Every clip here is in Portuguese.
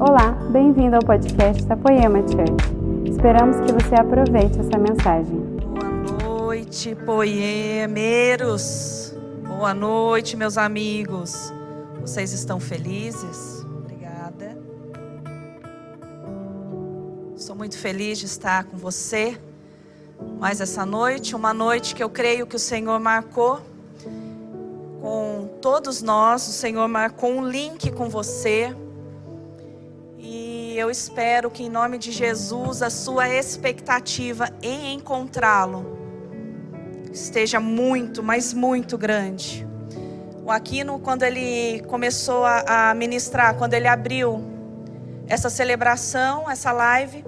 Olá, bem-vindo ao podcast da Church. Esperamos que você aproveite essa mensagem. Boa noite, poemeiros. Boa noite, meus amigos. Vocês estão felizes? Obrigada. Estou muito feliz de estar com você mais essa noite, uma noite que eu creio que o Senhor marcou com todos nós. O Senhor marcou um link com você eu espero que, em nome de Jesus, a sua expectativa em encontrá-lo esteja muito, mas muito grande. O Aquino, quando ele começou a, ministrar, quando ele abriu essa celebração, essa live,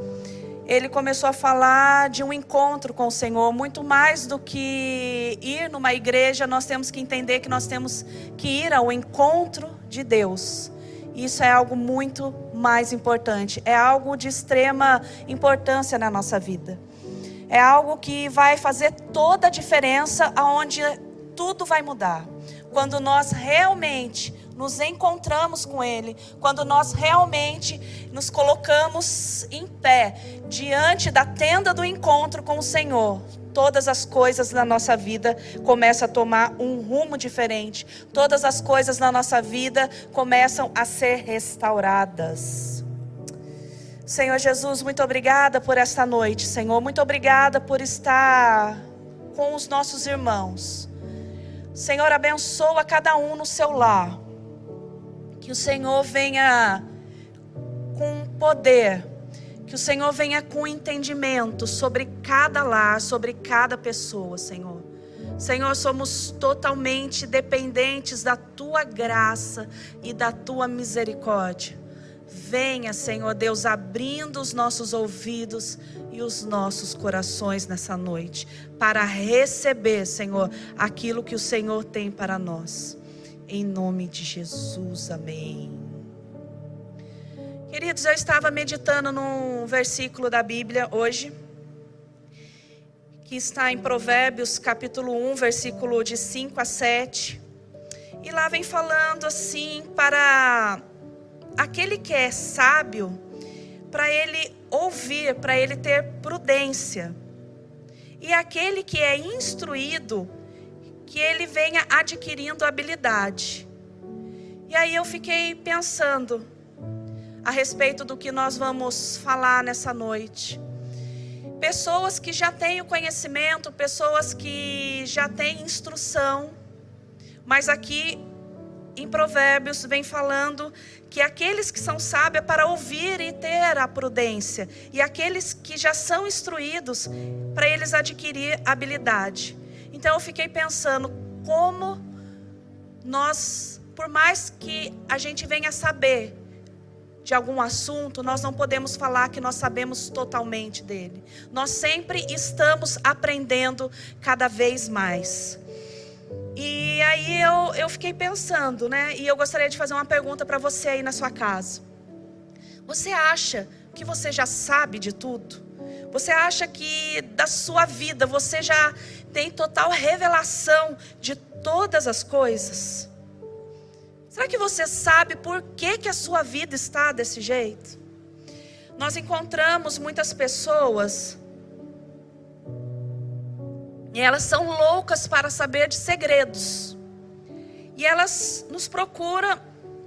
ele começou a falar de um encontro com o Senhor, muito mais do que ir numa igreja, nós temos que entender que nós temos que ir ao encontro de Deus. Isso é algo muito mais importante, é algo de extrema importância na nossa vida. É algo que vai fazer toda a diferença aonde tudo vai mudar. Quando nós realmente nos encontramos com Ele, quando nós realmente nos colocamos em pé diante da tenda do encontro com o Senhor, todas as coisas na nossa vida começam a tomar um rumo diferente. Todas as coisas na nossa vida começam a ser restauradas. Senhor Jesus, muito obrigada por esta noite, Senhor. Muito obrigada por estar com os nossos irmãos. Senhor, abençoa cada um no seu lar. Que o Senhor venha com poder que o Senhor venha com entendimento sobre cada lar, sobre cada pessoa, Senhor. Senhor, somos totalmente dependentes da tua graça e da tua misericórdia. Venha, Senhor Deus, abrindo os nossos ouvidos e os nossos corações nessa noite, para receber, Senhor, aquilo que o Senhor tem para nós. Em nome de Jesus, amém. Queridos, eu estava meditando num versículo da Bíblia hoje, que está em Provérbios, capítulo 1, versículo de 5 a 7. E lá vem falando assim para aquele que é sábio, para ele ouvir, para ele ter prudência. E aquele que é instruído, que ele venha adquirindo habilidade. E aí eu fiquei pensando, a respeito do que nós vamos falar nessa noite. Pessoas que já têm o conhecimento, pessoas que já têm instrução, mas aqui em Provérbios vem falando que aqueles que são sábios é para ouvir e ter a prudência, e aqueles que já são instruídos, para eles adquirir habilidade. Então eu fiquei pensando como nós, por mais que a gente venha saber de algum assunto, nós não podemos falar que nós sabemos totalmente dele. Nós sempre estamos aprendendo cada vez mais. E aí eu, eu fiquei pensando, né? E eu gostaria de fazer uma pergunta para você aí na sua casa. Você acha que você já sabe de tudo? Você acha que da sua vida você já tem total revelação de todas as coisas? Será que você sabe por que, que a sua vida está desse jeito? Nós encontramos muitas pessoas e elas são loucas para saber de segredos. E elas nos procuram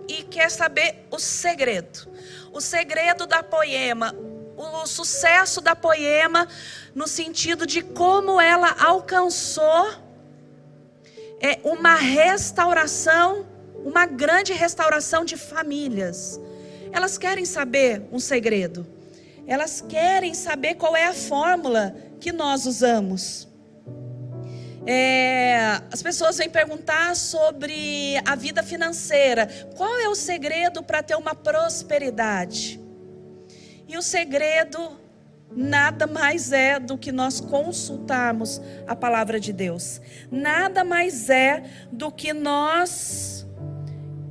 e quer saber o segredo. O segredo da poema, o sucesso da poema no sentido de como ela alcançou é uma restauração uma grande restauração de famílias. Elas querem saber um segredo. Elas querem saber qual é a fórmula que nós usamos. É, as pessoas vêm perguntar sobre a vida financeira. Qual é o segredo para ter uma prosperidade? E o segredo nada mais é do que nós consultarmos a palavra de Deus. Nada mais é do que nós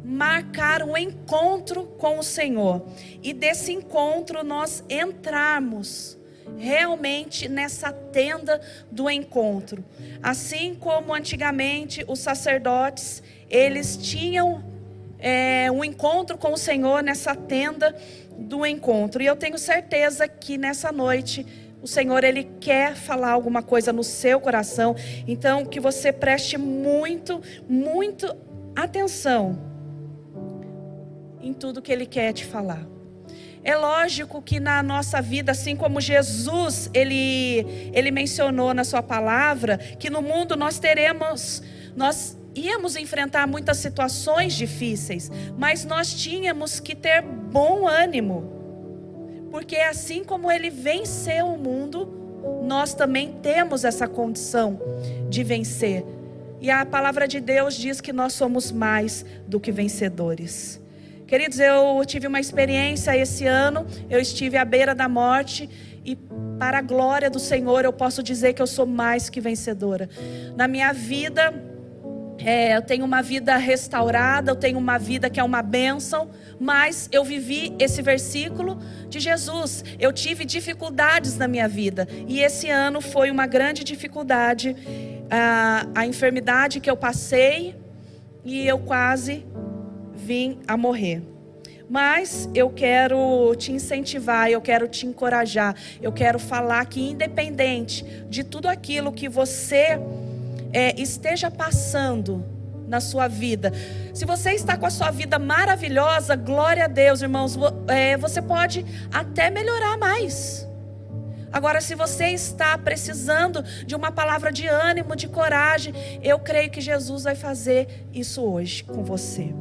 marcar um encontro com o Senhor e desse encontro nós entrarmos realmente nessa tenda do encontro. Assim como antigamente os sacerdotes, eles tinham é, um encontro com o Senhor nessa tenda do encontro. E eu tenho certeza que nessa noite o Senhor ele quer falar alguma coisa no seu coração. Então que você preste muito, muito atenção em tudo que ele quer te falar. É lógico que na nossa vida, assim como Jesus, ele, ele mencionou na sua palavra, que no mundo nós teremos, nós íamos enfrentar muitas situações difíceis, mas nós tínhamos que ter bom ânimo. Porque assim como ele venceu o mundo, nós também temos essa condição de vencer. E a palavra de Deus diz que nós somos mais do que vencedores. Queridos, eu tive uma experiência esse ano, eu estive à beira da morte e para a glória do Senhor eu posso dizer que eu sou mais que vencedora. Na minha vida, é, eu tenho uma vida restaurada, eu tenho uma vida que é uma bênção, mas eu vivi esse versículo de Jesus. Eu tive dificuldades na minha vida e esse ano foi uma grande dificuldade. A, a enfermidade que eu passei e eu quase vim a morrer. Mas eu quero te incentivar, eu quero te encorajar, eu quero falar que, independente de tudo aquilo que você é, esteja passando na sua vida, se você está com a sua vida maravilhosa, glória a Deus, irmãos, é, você pode até melhorar mais. Agora, se você está precisando de uma palavra de ânimo, de coragem, eu creio que Jesus vai fazer isso hoje com você.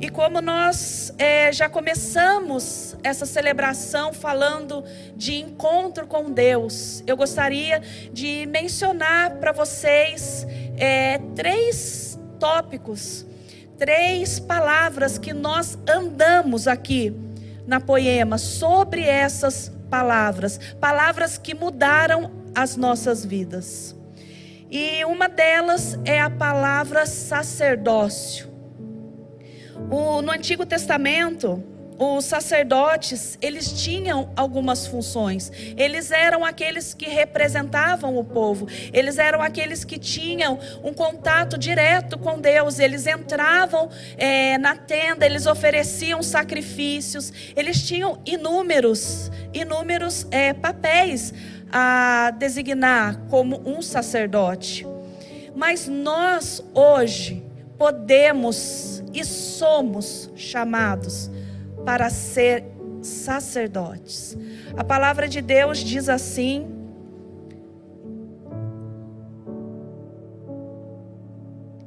E como nós é, já começamos essa celebração falando de encontro com Deus, eu gostaria de mencionar para vocês é, três tópicos, três palavras que nós andamos aqui na poema sobre essas palavras, palavras que mudaram as nossas vidas. E uma delas é a palavra sacerdócio. O, no Antigo Testamento, os sacerdotes, eles tinham algumas funções. Eles eram aqueles que representavam o povo. Eles eram aqueles que tinham um contato direto com Deus. Eles entravam é, na tenda, eles ofereciam sacrifícios. Eles tinham inúmeros, inúmeros é, papéis a designar como um sacerdote. Mas nós hoje podemos e somos chamados para ser sacerdotes. A palavra de Deus diz assim: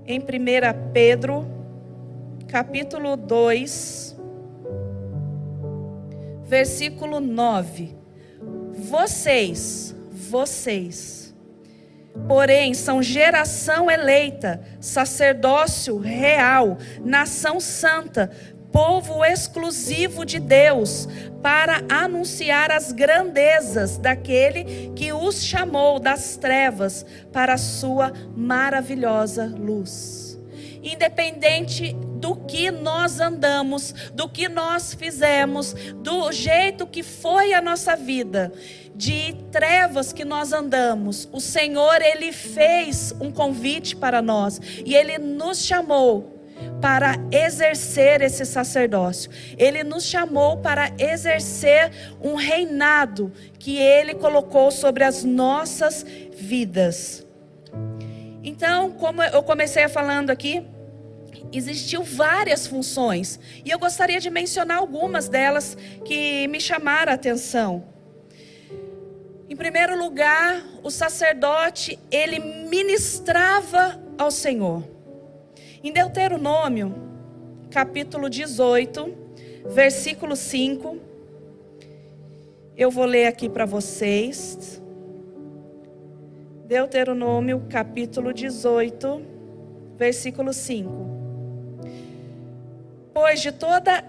em 1 Pedro, capítulo 2, versículo 9: Vocês, vocês, porém são geração eleita, sacerdócio real, nação santa, povo exclusivo de Deus, para anunciar as grandezas daquele que os chamou das trevas para a sua maravilhosa luz. Independente do que nós andamos, do que nós fizemos, do jeito que foi a nossa vida, de trevas que nós andamos, o Senhor, Ele fez um convite para nós e Ele nos chamou para exercer esse sacerdócio. Ele nos chamou para exercer um reinado que Ele colocou sobre as nossas vidas. Então, como eu comecei falando aqui, existiu várias funções e eu gostaria de mencionar algumas delas que me chamaram a atenção. Em primeiro lugar, o sacerdote, ele ministrava ao Senhor. Em Deuteronômio, capítulo 18, versículo 5, eu vou ler aqui para vocês. Deuteronômio, capítulo 18, versículo 5. Pois de toda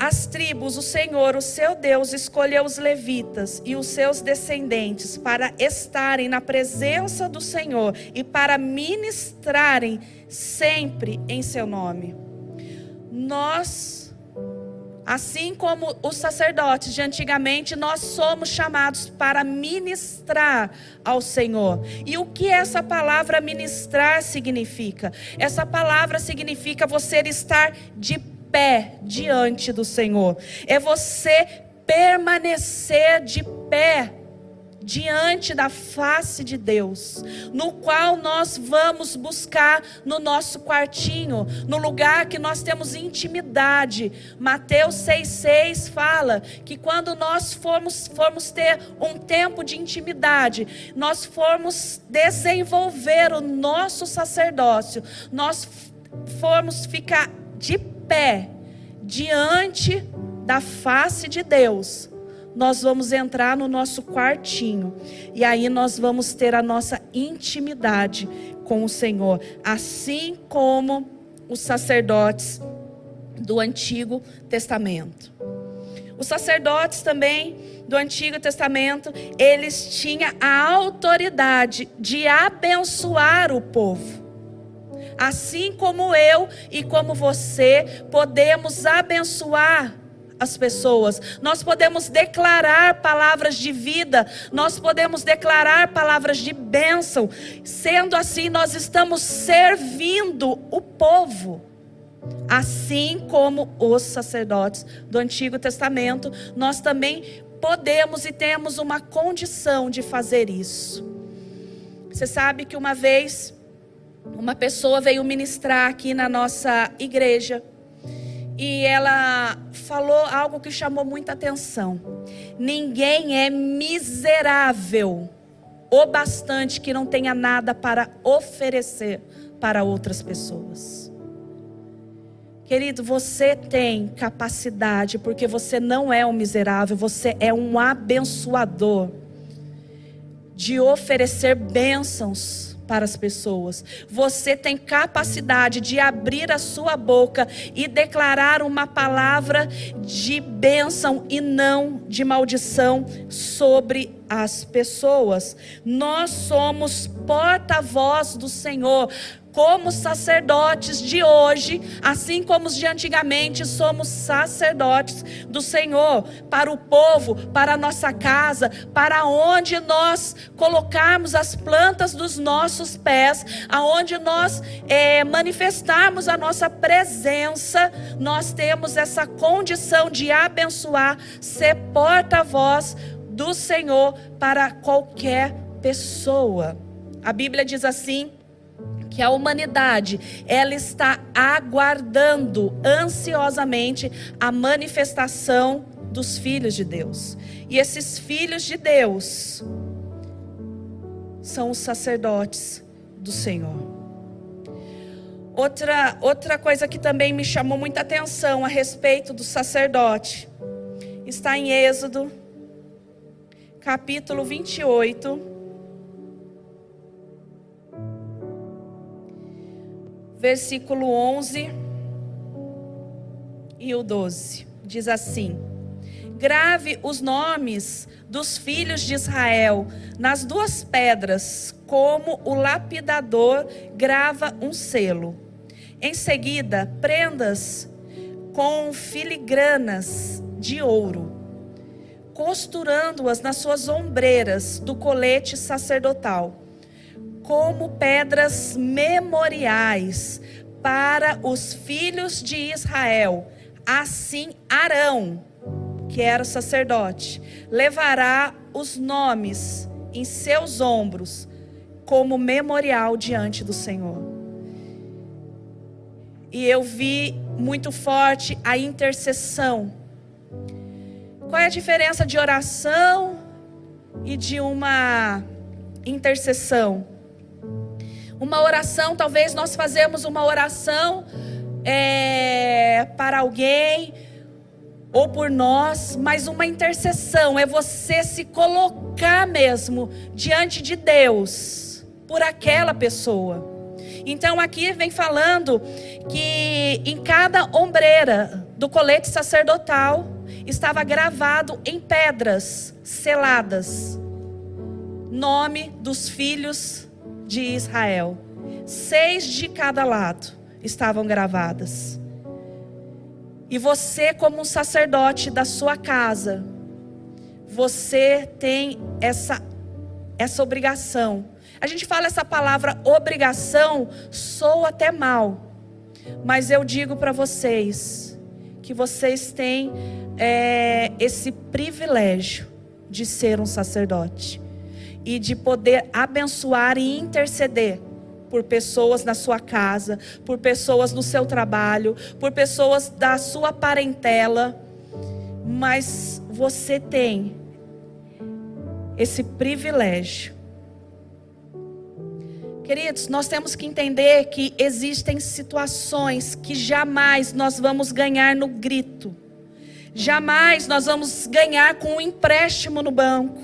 as tribos, o Senhor, o seu Deus, escolheu os levitas e os seus descendentes para estarem na presença do Senhor e para ministrarem sempre em seu nome. Nós, Assim como os sacerdotes de antigamente, nós somos chamados para ministrar ao Senhor. E o que essa palavra ministrar significa? Essa palavra significa você estar de pé diante do Senhor. É você permanecer de pé diante da face de Deus, no qual nós vamos buscar no nosso quartinho, no lugar que nós temos intimidade. Mateus 6,6 fala que quando nós formos, formos ter um tempo de intimidade, nós formos desenvolver o nosso sacerdócio, nós formos ficar de pé diante da face de Deus nós vamos entrar no nosso quartinho e aí nós vamos ter a nossa intimidade com o Senhor, assim como os sacerdotes do Antigo Testamento. Os sacerdotes também do Antigo Testamento, eles tinham a autoridade de abençoar o povo. Assim como eu e como você podemos abençoar as pessoas, nós podemos declarar palavras de vida, nós podemos declarar palavras de bênção. Sendo assim, nós estamos servindo o povo. Assim como os sacerdotes do Antigo Testamento, nós também podemos e temos uma condição de fazer isso. Você sabe que uma vez uma pessoa veio ministrar aqui na nossa igreja e ela falou algo que chamou muita atenção. Ninguém é miserável o bastante que não tenha nada para oferecer para outras pessoas. Querido, você tem capacidade, porque você não é um miserável, você é um abençoador de oferecer bênçãos para as pessoas. Você tem capacidade de abrir a sua boca e declarar uma palavra de bênção e não de maldição sobre as pessoas. Nós somos porta-voz do Senhor como sacerdotes de hoje, assim como os de antigamente, somos sacerdotes do Senhor para o povo, para a nossa casa, para onde nós colocarmos as plantas dos nossos pés, aonde nós é, manifestarmos a nossa presença, nós temos essa condição de abençoar, ser porta-voz do Senhor para qualquer pessoa. A Bíblia diz assim que a humanidade ela está aguardando ansiosamente a manifestação dos filhos de Deus. E esses filhos de Deus são os sacerdotes do Senhor. Outra, outra coisa que também me chamou muita atenção a respeito do sacerdote está em Êxodo, capítulo 28 versículo 11 e o 12. Diz assim: Grave os nomes dos filhos de Israel nas duas pedras, como o lapidador grava um selo. Em seguida, prendas com filigranas de ouro, costurando-as nas suas ombreiras do colete sacerdotal como pedras memoriais para os filhos de Israel. Assim, Arão, que era o sacerdote, levará os nomes em seus ombros como memorial diante do Senhor. E eu vi muito forte a intercessão. Qual é a diferença de oração e de uma intercessão? Uma oração, talvez nós fazemos uma oração é, para alguém ou por nós, mas uma intercessão é você se colocar mesmo diante de Deus por aquela pessoa. Então aqui vem falando que em cada ombreira do colete sacerdotal estava gravado em pedras seladas nome dos filhos de Israel. Seis de cada lado estavam gravadas. E você, como um sacerdote da sua casa, você tem essa, essa obrigação. A gente fala essa palavra obrigação, soa até mal. Mas eu digo para vocês que vocês têm é, esse privilégio de ser um sacerdote e de poder abençoar e interceder por pessoas na sua casa, por pessoas no seu trabalho, por pessoas da sua parentela. Mas você tem esse privilégio. Queridos, nós temos que entender que existem situações que jamais nós vamos ganhar no grito. Jamais nós vamos ganhar com um empréstimo no banco.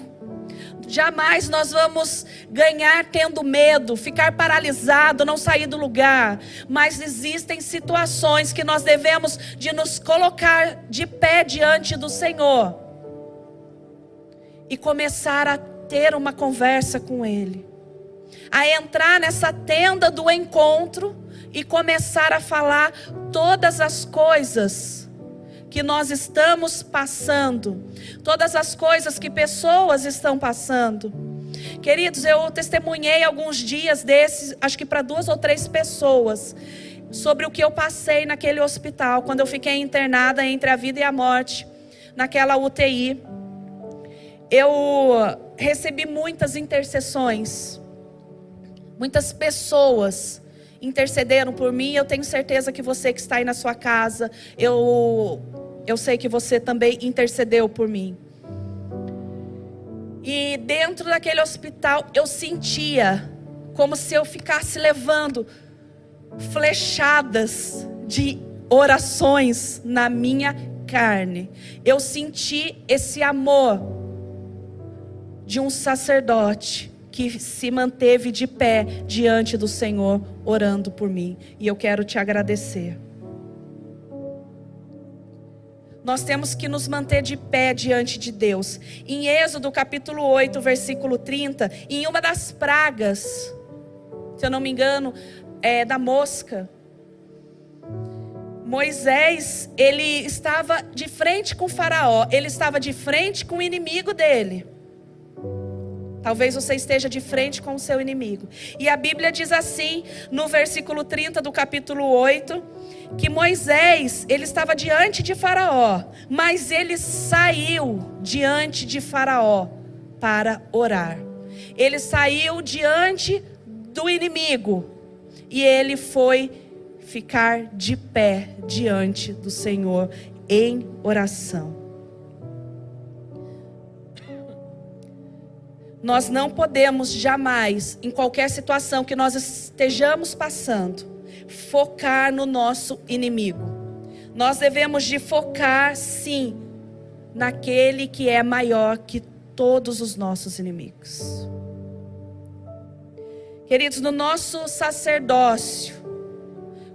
Jamais nós vamos ganhar tendo medo, ficar paralisado, não sair do lugar. Mas existem situações que nós devemos de nos colocar de pé diante do Senhor e começar a ter uma conversa com Ele, a entrar nessa tenda do encontro e começar a falar todas as coisas que nós estamos passando, todas as coisas que pessoas estão passando. Queridos, eu testemunhei alguns dias desses, acho que para duas ou três pessoas, sobre o que eu passei naquele hospital, quando eu fiquei internada entre a vida e a morte, naquela UTI eu recebi muitas intercessões. Muitas pessoas intercederam por mim. Eu tenho certeza que você que está aí na sua casa, eu, eu sei que você também intercedeu por mim. E dentro daquele hospital eu sentia como se eu ficasse levando flechadas de orações na minha carne. Eu senti esse amor de um sacerdote que se manteve de pé diante do Senhor, orando por mim. E eu quero te agradecer. Nós temos que nos manter de pé diante de Deus. Em Êxodo capítulo 8, versículo 30, em uma das pragas, se eu não me engano, é da mosca. Moisés, ele estava de frente com Faraó, ele estava de frente com o inimigo dele. Talvez você esteja de frente com o seu inimigo. E a Bíblia diz assim, no versículo 30 do capítulo 8, que Moisés, ele estava diante de Faraó, mas ele saiu diante de Faraó para orar. Ele saiu diante do inimigo e ele foi ficar de pé diante do Senhor em oração. Nós não podemos jamais, em qualquer situação que nós estejamos passando, focar no nosso inimigo. Nós devemos de focar, sim, naquele que é maior que todos os nossos inimigos. Queridos, no nosso sacerdócio,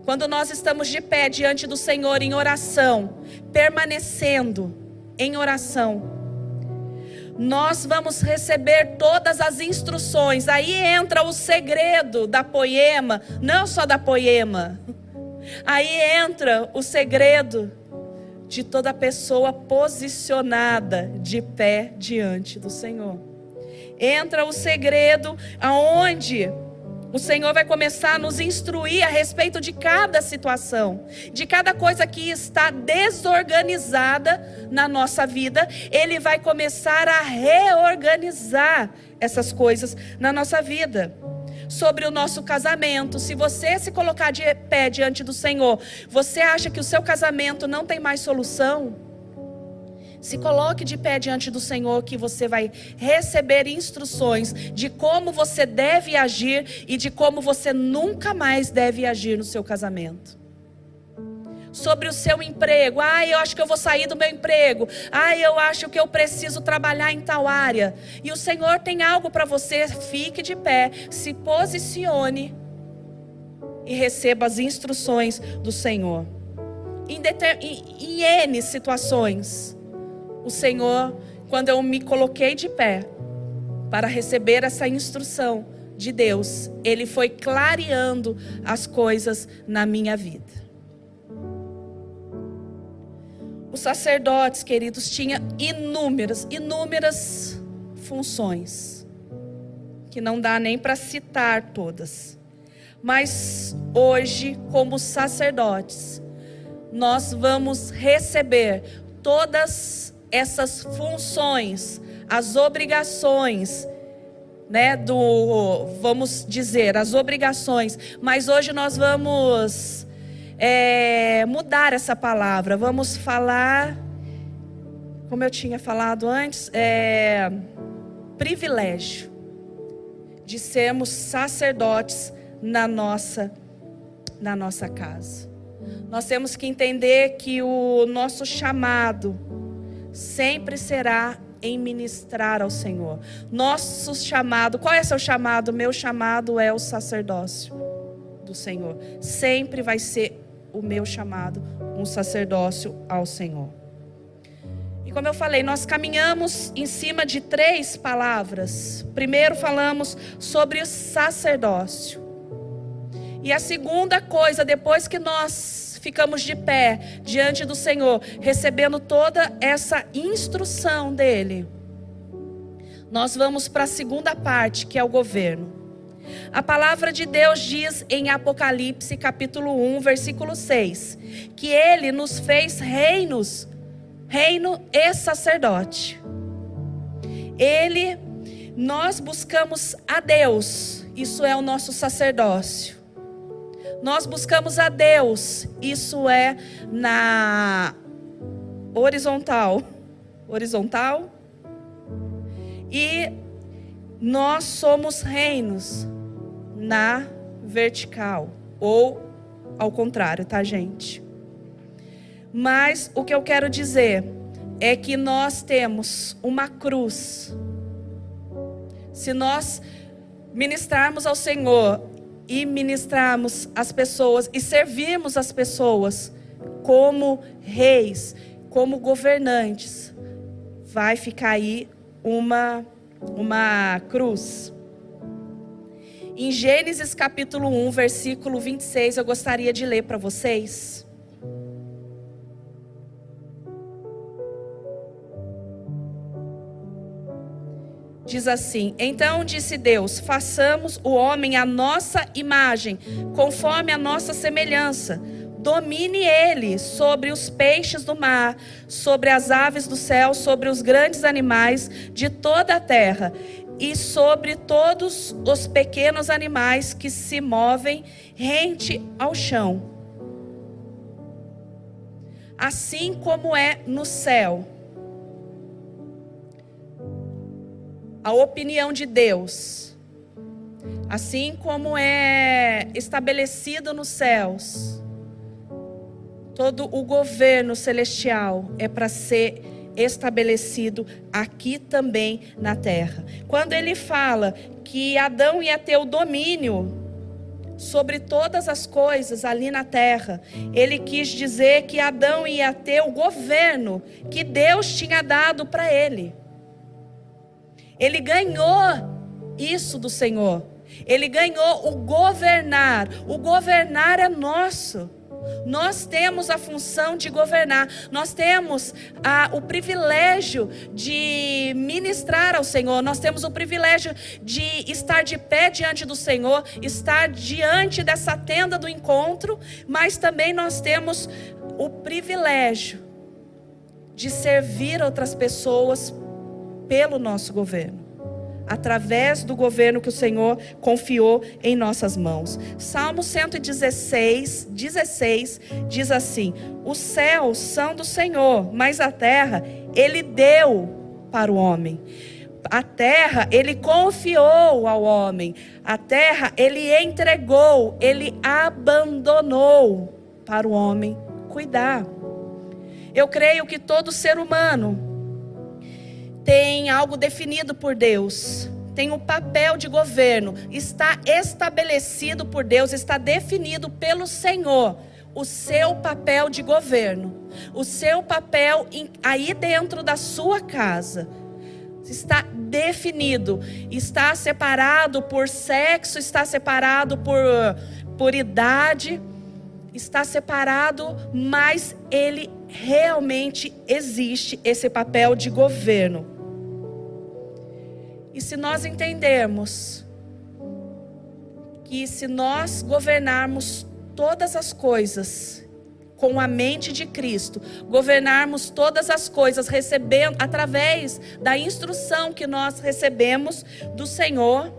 quando nós estamos de pé diante do Senhor em oração, permanecendo em oração, nós vamos receber todas as instruções. Aí entra o segredo da poema, não só da poema. Aí entra o segredo de toda pessoa posicionada de pé diante do Senhor. Entra o segredo aonde o Senhor vai começar a nos instruir a respeito de cada situação, de cada coisa que está desorganizada na nossa vida. Ele vai começar a reorganizar essas coisas na nossa vida. Sobre o nosso casamento, se você se colocar de pé diante do Senhor, você acha que o seu casamento não tem mais solução? Se coloque de pé diante do Senhor, que você vai receber instruções de como você deve agir e de como você nunca mais deve agir no seu casamento. Sobre o seu emprego, ah, eu acho que eu vou sair do meu emprego, ah, eu acho que eu preciso trabalhar em tal área. E o Senhor tem algo para você, fique de pé, se posicione e receba as instruções do Senhor. Em, em, N situações o Senhor, quando eu me coloquei de pé para receber essa instrução de Deus, Ele foi clareando as coisas na minha vida. Os sacerdotes, queridos, tinham inúmeras, inúmeras funções, que não dá nem para citar todas. Mas hoje, como sacerdotes, nós vamos receber todas essas funções, as obrigações, né, do, vamos dizer, as obrigações, mas hoje nós vamos é, mudar essa palavra, vamos falar, como eu tinha falado antes, é, privilégio de sermos sacerdotes na nossa, na nossa casa. Nós temos que entender que o nosso chamado sempre será em ministrar ao Senhor. Nosso chamado, qual é seu chamado? Meu chamado é o sacerdócio do Senhor. Sempre vai ser o meu chamado, um sacerdócio ao Senhor. E como eu falei, nós caminhamos em cima de três palavras. Primeiro falamos sobre o sacerdócio. E a segunda coisa, depois que nós ficamos de pé diante do Senhor, recebendo toda essa instrução dele, nós vamos para a segunda parte, que é o governo. A palavra de Deus diz em Apocalipse, capítulo 1, versículo 6, que ele nos fez reinos, reino e sacerdote. Ele, nós buscamos a Deus, isso é o nosso sacerdócio. Nós buscamos a Deus, isso é na horizontal. Horizontal. E nós somos reinos na vertical. Ou ao contrário, tá, gente? Mas o que eu quero dizer é que nós temos uma cruz. Se nós ministrarmos ao Senhor e ministrarmos as pessoas e servirmos as pessoas como reis, como governantes, vai ficar aí uma, uma cruz. Em Gênesis capítulo 1, versículo 26, eu gostaria de ler para vocês. Diz assim: Então disse Deus: façamos o homem à nossa imagem, conforme a nossa semelhança. Domine ele sobre os peixes do mar, sobre as aves do céu, sobre os grandes animais de toda a terra e sobre todos os pequenos animais que se movem rente ao chão. Assim como é no céu. A opinião de Deus, assim como é estabelecido nos céus, todo o governo celestial é para ser estabelecido aqui também na terra. Quando ele fala que Adão ia ter o domínio sobre todas as coisas ali na terra, ele quis dizer que Adão ia ter o governo que Deus tinha dado para ele. Ele ganhou isso do Senhor. Ele ganhou o governar. O governar é nosso. Nós temos a função de governar, nós temos o privilégio de ministrar ao Senhor, nós temos o privilégio de estar de pé diante do Senhor, estar diante dessa tenda do encontro, mas também nós temos o privilégio de servir outras pessoas pelo nosso governo, através do governo que o Senhor confiou em nossas mãos. Salmo 116, 16 diz assim: Os céus são do Senhor, mas a terra ele deu para o homem. A terra ele confiou ao homem, a terra ele entregou, ele abandonou para o homem cuidar. Eu creio que todo ser humano tem algo definido por Deus, tem um papel de governo, está estabelecido por Deus, está definido pelo Senhor o seu papel de governo, o seu papel aí dentro da sua casa. Está definido, está separado por sexo, está separado por, por idade, está separado, mas ele realmente existe esse papel de governo. E se nós entendermos que se nós governarmos todas as coisas com a mente de Cristo, governarmos todas as coisas recebendo através da instrução que nós recebemos do Senhor,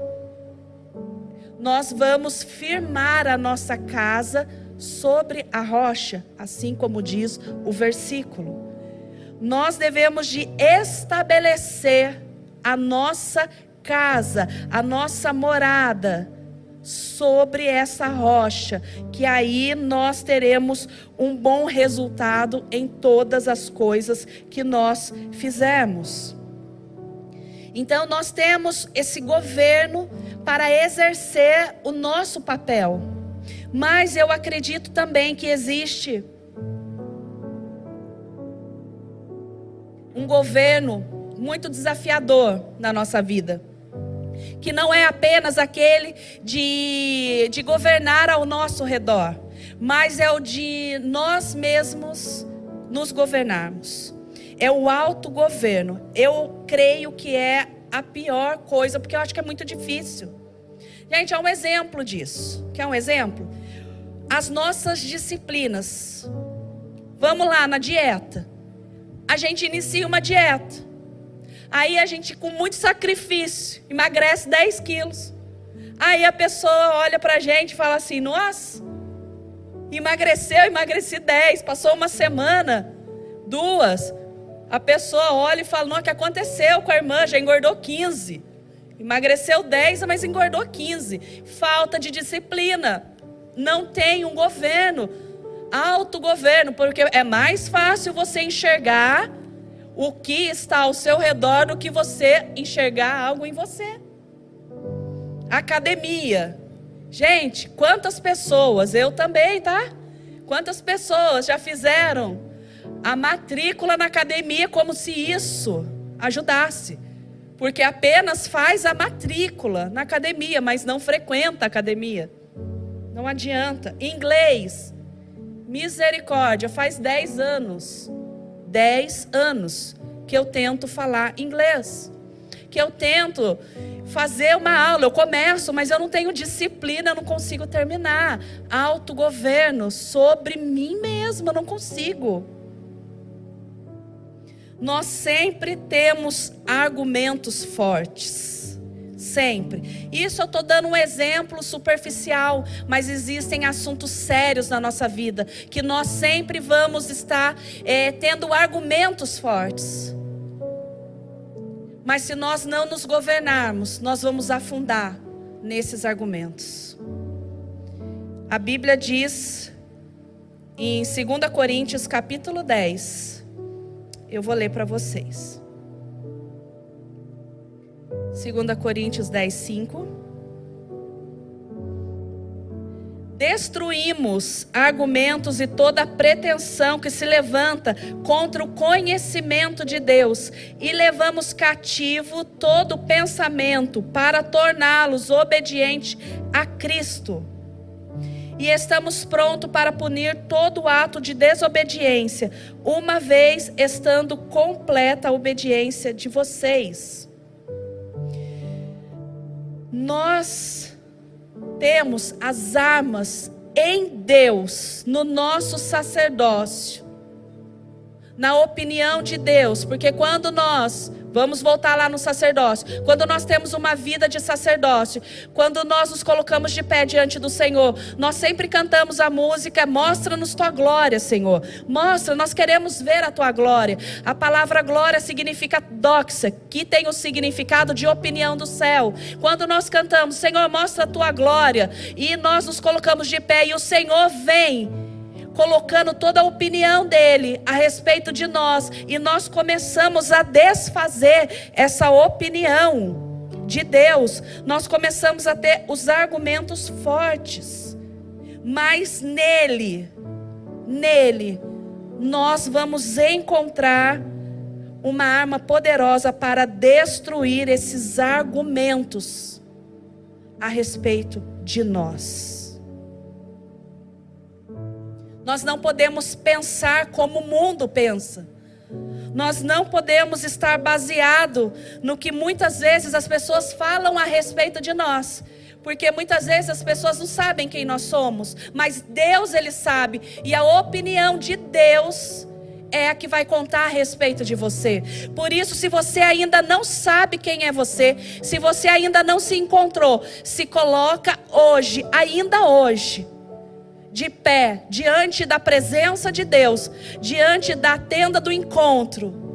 nós vamos firmar a nossa casa sobre a rocha, assim como diz o versículo. Nós devemos de estabelecer a nossa casa, a nossa morada sobre essa rocha, que aí nós teremos um bom resultado em todas as coisas que nós fizermos. Então nós temos esse governo para exercer o nosso papel. Mas eu acredito também que existe um governo muito desafiador na nossa vida. Que não é apenas aquele de, de governar ao nosso redor, mas é o de nós mesmos nos governarmos. É o autogoverno. Eu creio que é a pior coisa, porque eu acho que é muito difícil. Gente, é um exemplo disso. Quer um exemplo? as nossas disciplinas. Vamos lá na dieta. A gente inicia uma dieta. Aí a gente, com muito sacrifício, emagrece 10 quilos. Aí a pessoa olha para a gente e fala assim: Nossa, emagreceu, emagreci 10. Passou uma semana, duas. A pessoa olha e fala: Não, o que aconteceu com a irmã? Já engordou 15. Emagreceu 10, mas engordou 15. Falta de disciplina não tem um governo, autogoverno, porque é mais fácil você enxergar o que está ao seu redor do que você enxergar algo em você. Academia. Gente, quantas pessoas, eu também, tá? Quantas pessoas já fizeram a matrícula na academia como se isso ajudasse? Porque apenas faz a matrícula na academia, mas não frequenta a academia. Não adianta. Inglês. Misericórdia. Faz 10 anos. 10 anos que eu tento falar inglês. Que eu tento fazer uma aula. Eu começo, mas eu não tenho disciplina, eu não consigo terminar. Autogoverno sobre mim mesma, eu não consigo. Nós sempre temos argumentos fortes Sempre. Isso eu estou dando um exemplo superficial, mas existem assuntos sérios na nossa vida que nós sempre vamos estar é, tendo argumentos fortes. Mas se nós não nos governarmos, nós vamos afundar nesses argumentos. A Bíblia diz em 2 Coríntios capítulo 10, eu vou ler para vocês. 2 Coríntios 10, 5. Destruímos argumentos e toda pretensão que se levanta contra o conhecimento de Deus e levamos cativo todo pensamento para torná-los obedientes a Cristo. E estamos prontos para punir todo ato de desobediência, uma vez estando completa a obediência de vocês nós temos as armas em Deus, no nosso sacerdócio, na opinião de Deus, porque quando nós Vamos voltar lá no sacerdócio. Quando nós temos uma vida de sacerdócio, quando nós nos colocamos de pé diante do Senhor, nós sempre cantamos a música: Mostra-nos tua glória, Senhor. Mostra, nós queremos ver a tua glória. A palavra glória significa doxa, que tem o significado de opinião do céu. Quando nós cantamos, Senhor, mostra a tua glória, e nós nos colocamos de pé, e o Senhor vem colocando toda a opinião dele a respeito de nós, e nós começamos a desfazer essa opinião de Deus, nós começamos a ter os argumentos fortes, mas nele, nele, nós vamos encontrar uma arma poderosa para destruir esses argumentos a respeito de nós. Nós não podemos pensar como o mundo pensa. Nós não podemos estar baseado no que muitas vezes as pessoas falam a respeito de nós. Porque muitas vezes as pessoas não sabem quem nós somos, mas Deus ele sabe, e a opinião de Deus é a que vai contar a respeito de você. Por isso, se você ainda não sabe quem é você, se você ainda não se encontrou, se coloca hoje, ainda hoje, de pé, diante da presença de Deus, diante da tenda do encontro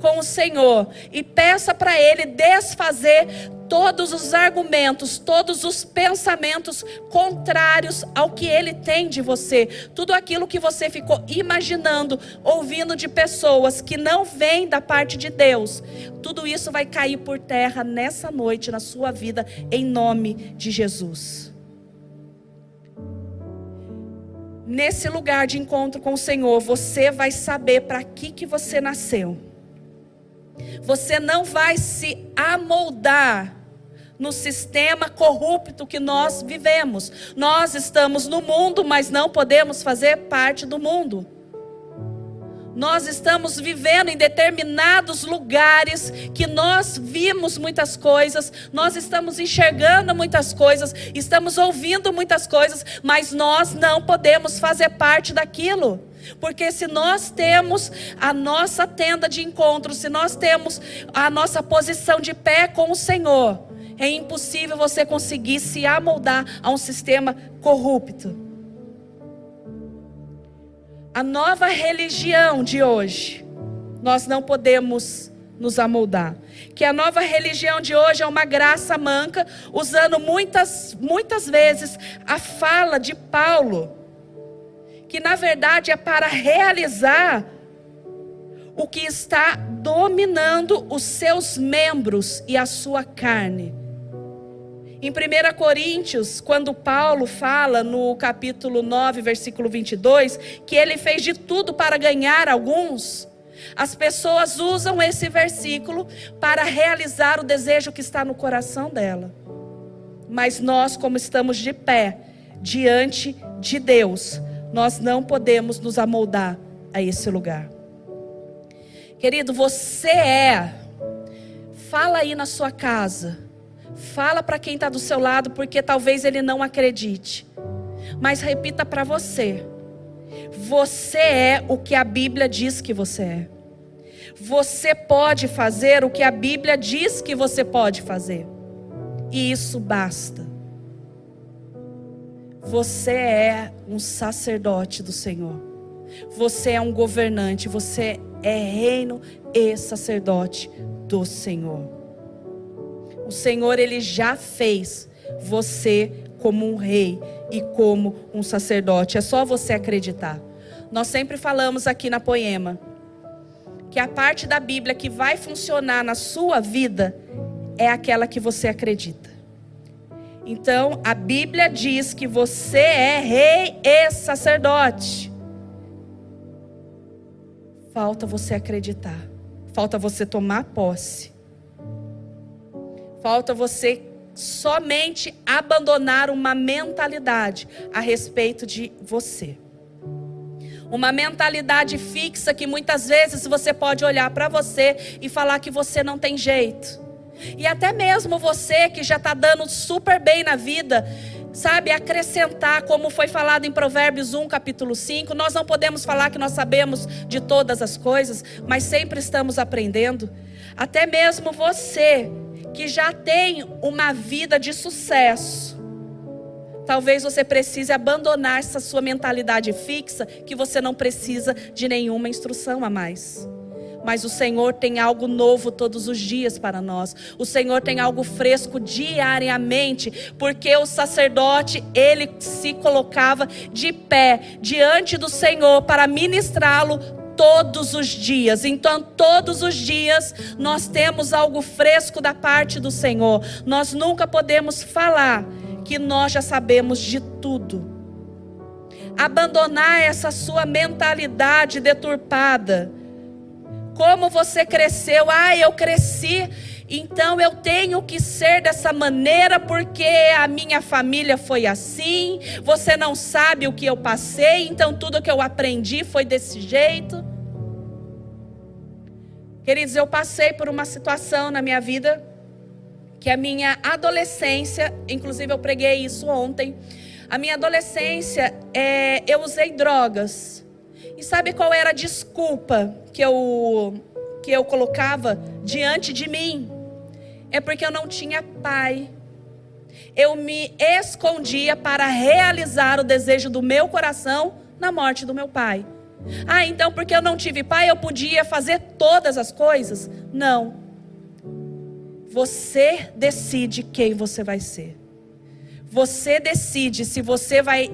com o Senhor e peça para Ele desfazer todos os argumentos, todos os pensamentos contrários ao que Ele tem de você, tudo aquilo que você ficou imaginando, ouvindo de pessoas que não vêm da parte de Deus, tudo isso vai cair por terra nessa noite na sua vida, em nome de Jesus. Nesse lugar de encontro com o Senhor, você vai saber para que, que você nasceu. Você não vai se amoldar no sistema corrupto que nós vivemos. Nós estamos no mundo, mas não podemos fazer parte do mundo. Nós estamos vivendo em determinados lugares que nós vimos muitas coisas, nós estamos enxergando muitas coisas, estamos ouvindo muitas coisas, mas nós não podemos fazer parte daquilo. Porque se nós temos a nossa tenda de encontro, se nós temos a nossa posição de pé com o Senhor, é impossível você conseguir se amoldar a um sistema corrupto. A nova religião de hoje, nós não podemos nos amoldar. Que a nova religião de hoje é uma graça manca, usando muitas, muitas vezes a fala de Paulo, que na verdade é para realizar o que está dominando os seus membros e a sua carne. Em 1 Coríntios, quando Paulo fala no capítulo 9, versículo 22, que ele fez de tudo para ganhar alguns, as pessoas usam esse versículo para realizar o desejo que está no coração dela. Mas nós, como estamos de pé diante de Deus, nós não podemos nos amoldar a esse lugar. Querido, você é. Fala aí na sua casa Fala para quem está do seu lado, porque talvez ele não acredite. Mas repita para você: você é o que a Bíblia diz que você é. Você pode fazer o que a Bíblia diz que você pode fazer. E isso basta. Você é um sacerdote do Senhor. Você é um governante. Você é reino e sacerdote do Senhor. O Senhor ele já fez você como um rei e como um sacerdote. É só você acreditar. Nós sempre falamos aqui na poema que a parte da Bíblia que vai funcionar na sua vida é aquela que você acredita. Então, a Bíblia diz que você é rei e sacerdote. Falta você acreditar. Falta você tomar posse. Falta você somente abandonar uma mentalidade a respeito de você. Uma mentalidade fixa que muitas vezes você pode olhar para você e falar que você não tem jeito. E até mesmo você que já está dando super bem na vida, sabe, acrescentar, como foi falado em Provérbios 1, capítulo 5. Nós não podemos falar que nós sabemos de todas as coisas, mas sempre estamos aprendendo. Até mesmo você que já tem uma vida de sucesso, talvez você precise abandonar essa sua mentalidade fixa, que você não precisa de nenhuma instrução a mais. Mas o Senhor tem algo novo todos os dias para nós. O Senhor tem algo fresco diariamente, porque o sacerdote, ele se colocava de pé diante do Senhor para ministrá-lo todos os dias. Então, todos os dias nós temos algo fresco da parte do Senhor. Nós nunca podemos falar que nós já sabemos de tudo. Abandonar essa sua mentalidade deturpada. Como você cresceu? Ah, eu cresci Então eu tenho que ser dessa maneira porque a minha família foi assim. Você não sabe o que eu passei, então tudo que eu aprendi foi desse jeito. Queridos, eu passei por uma situação na minha vida que a minha adolescência, inclusive eu preguei isso ontem. A minha adolescência, é, eu usei drogas. E sabe qual era a desculpa que eu que eu colocava diante de mim? É porque eu não tinha pai. Eu me escondia para realizar o desejo do meu coração na morte do meu pai. Ah, então porque eu não tive pai, eu podia fazer todas as coisas? Não. Você decide quem você vai ser. Você decide se você vai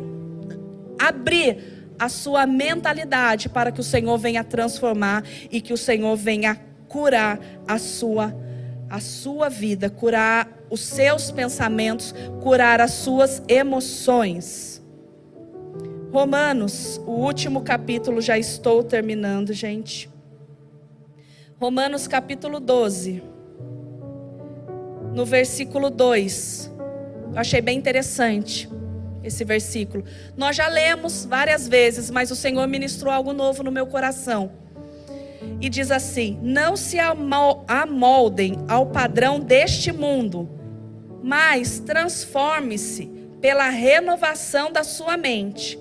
abrir a sua mentalidade para que o Senhor venha transformar e que o Senhor venha curar a sua a sua vida, curar os seus pensamentos, curar as suas emoções. Romanos, o último capítulo, já estou terminando, gente. Romanos capítulo 12, no versículo 2. Eu achei bem interessante esse versículo. Nós já lemos várias vezes, mas o Senhor ministrou algo novo no meu coração. E diz assim: Não se amoldem ao padrão deste mundo, mas transforme-se pela renovação da sua mente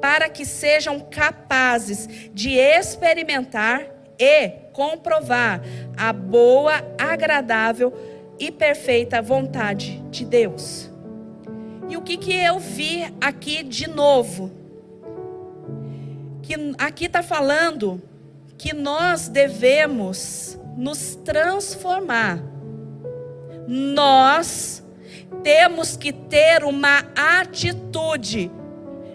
para que sejam capazes de experimentar e comprovar a boa, agradável e perfeita vontade de Deus. E o que, que eu vi aqui de novo? Que aqui está falando que nós devemos nos transformar. Nós temos que ter uma atitude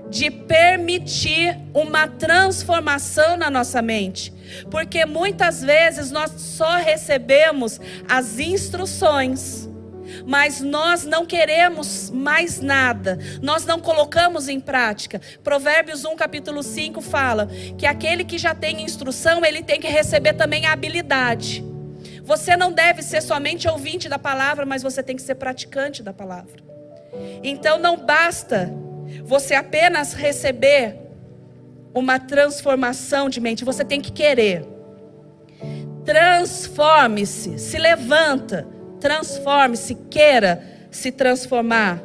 de permitir uma transformação na nossa mente. Porque muitas vezes nós só recebemos as instruções, mas nós não queremos mais nada, nós não colocamos em prática. Provérbios 1, capítulo 5 fala que aquele que já tem instrução, ele tem que receber também a habilidade. Você não deve ser somente ouvinte da palavra, mas você tem que ser praticante da palavra. Então não basta você apenas receber uma transformação de mente, você tem que querer. Transforme-se, se levanta, transforme-se, queira se transformar.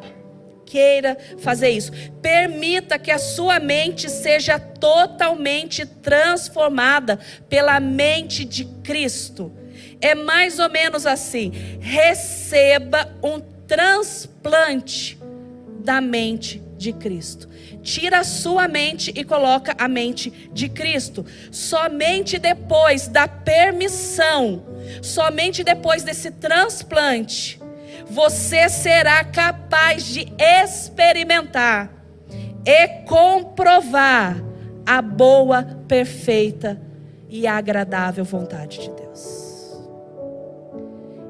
Queira fazer isso. Permita que a sua mente seja totalmente transformada pela mente de Cristo. É mais ou menos assim: receba um transplante da mente de Cristo. Tira a sua mente e coloca a mente de Cristo. Somente depois da permissão, somente depois desse transplante, você será capaz de experimentar e comprovar a boa, perfeita e agradável vontade de Deus.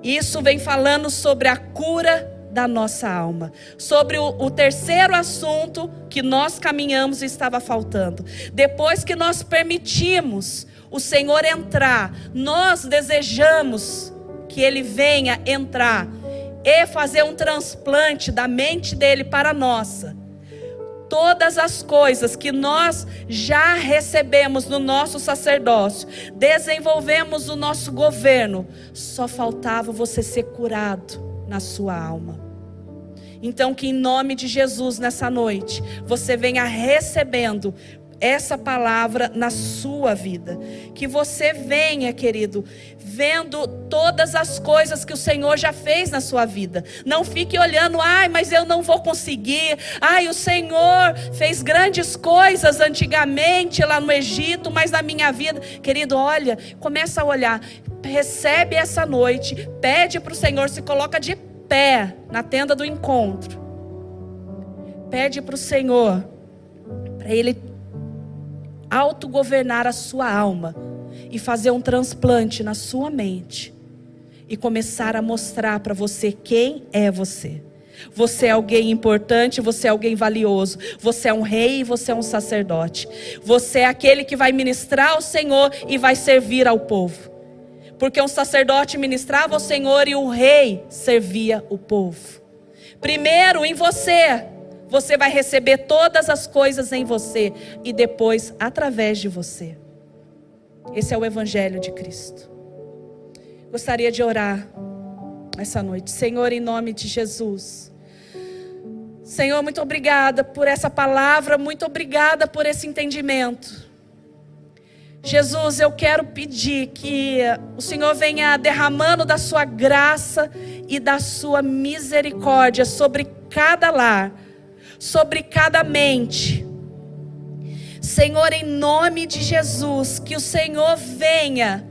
Isso vem falando sobre a cura da nossa alma. Sobre o, o, terceiro assunto que nós caminhamos e estava faltando. Depois que nós permitimos o Senhor entrar, nós desejamos que Ele venha entrar e fazer um transplante da mente dele para a nossa. Todas as coisas que nós já recebemos no nosso sacerdócio, desenvolvemos o nosso governo, só faltava você ser curado na sua alma. Então, que em nome de Jesus, nessa noite, você venha recebendo essa palavra na sua vida. Que você venha, querido, vendo todas as coisas que o Senhor já fez na sua vida. Não fique olhando, ai, mas eu não vou conseguir. Ai, o Senhor fez grandes coisas antigamente lá no Egito, mas na minha vida, querido, olha, começa a olhar recebe essa noite, pede para o Senhor, se coloca de pé na tenda do encontro. Pede para o Senhor, para Ele autogovernar a sua alma e fazer um transplante na sua mente e começar a mostrar para você quem é você. Você é alguém importante, você é alguém valioso. Você é um rei e você é um sacerdote. Você é aquele que vai ministrar ao Senhor e vai servir ao povo. Porque um sacerdote ministrava ao Senhor e o rei servia o povo. Primeiro em você, você vai receber todas as coisas em você e depois através de você. Esse é o evangelho de Cristo. Gostaria de orar essa noite. Senhor, em nome de Jesus. Senhor, muito obrigada por essa palavra, muito obrigada por esse entendimento. Jesus, eu quero pedir que o Senhor venha derramando da sua graça e da sua misericórdia sobre cada lar, sobre cada mente. Senhor, em nome de Jesus, que o Senhor venha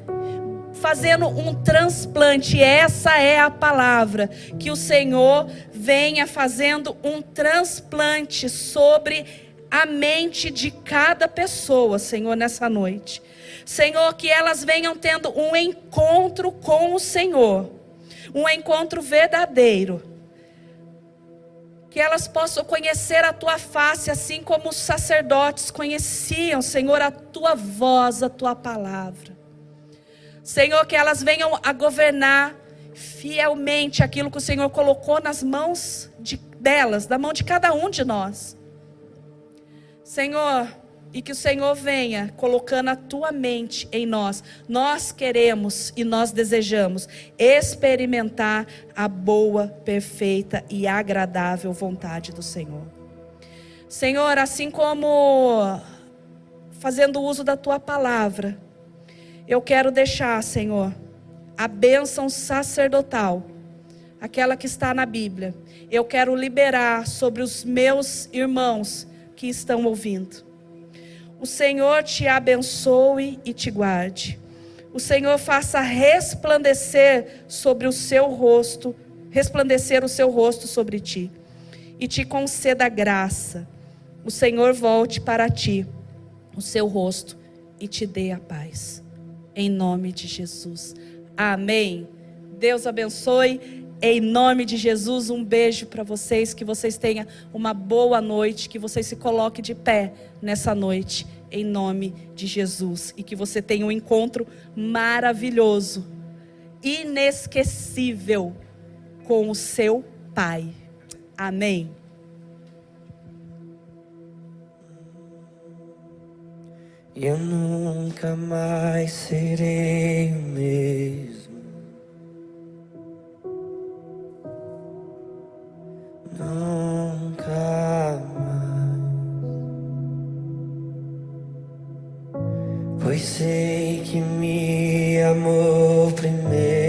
fazendo um transplante, essa é a palavra, que o Senhor venha fazendo um transplante sobre a mente de cada pessoa, Senhor, nessa noite. Senhor, que elas venham tendo um encontro com o Senhor, um encontro verdadeiro que elas possam conhecer a tua face, assim como os sacerdotes conheciam, Senhor, a tua voz, a tua palavra. Senhor, que elas venham a governar fielmente aquilo que o Senhor colocou nas mãos de, delas, da mão de cada um de nós. Senhor, e que o Senhor venha colocando a tua mente em nós. Nós queremos e nós desejamos experimentar a boa, perfeita e agradável vontade do Senhor. Senhor, assim como fazendo uso da tua palavra, eu quero deixar, Senhor, a bênção sacerdotal, aquela que está na Bíblia. Eu quero liberar sobre os meus irmãos que estão ouvindo. O Senhor te abençoe e te guarde. O Senhor faça resplandecer sobre o seu rosto, resplandecer o seu rosto sobre ti, e te conceda graça. O Senhor volte para ti o seu rosto e te dê a paz. Em nome de Jesus. Amém. Deus abençoe. Em nome de Jesus, um beijo para vocês, que vocês tenham uma boa noite, que vocês se coloquem de pé nessa noite, em nome de Jesus, e que você tenha um encontro maravilhoso, inesquecível com o seu Pai. Amém. Eu nunca mais serei o mesmo. Nunca mais. Pois sei que me amou primeiro.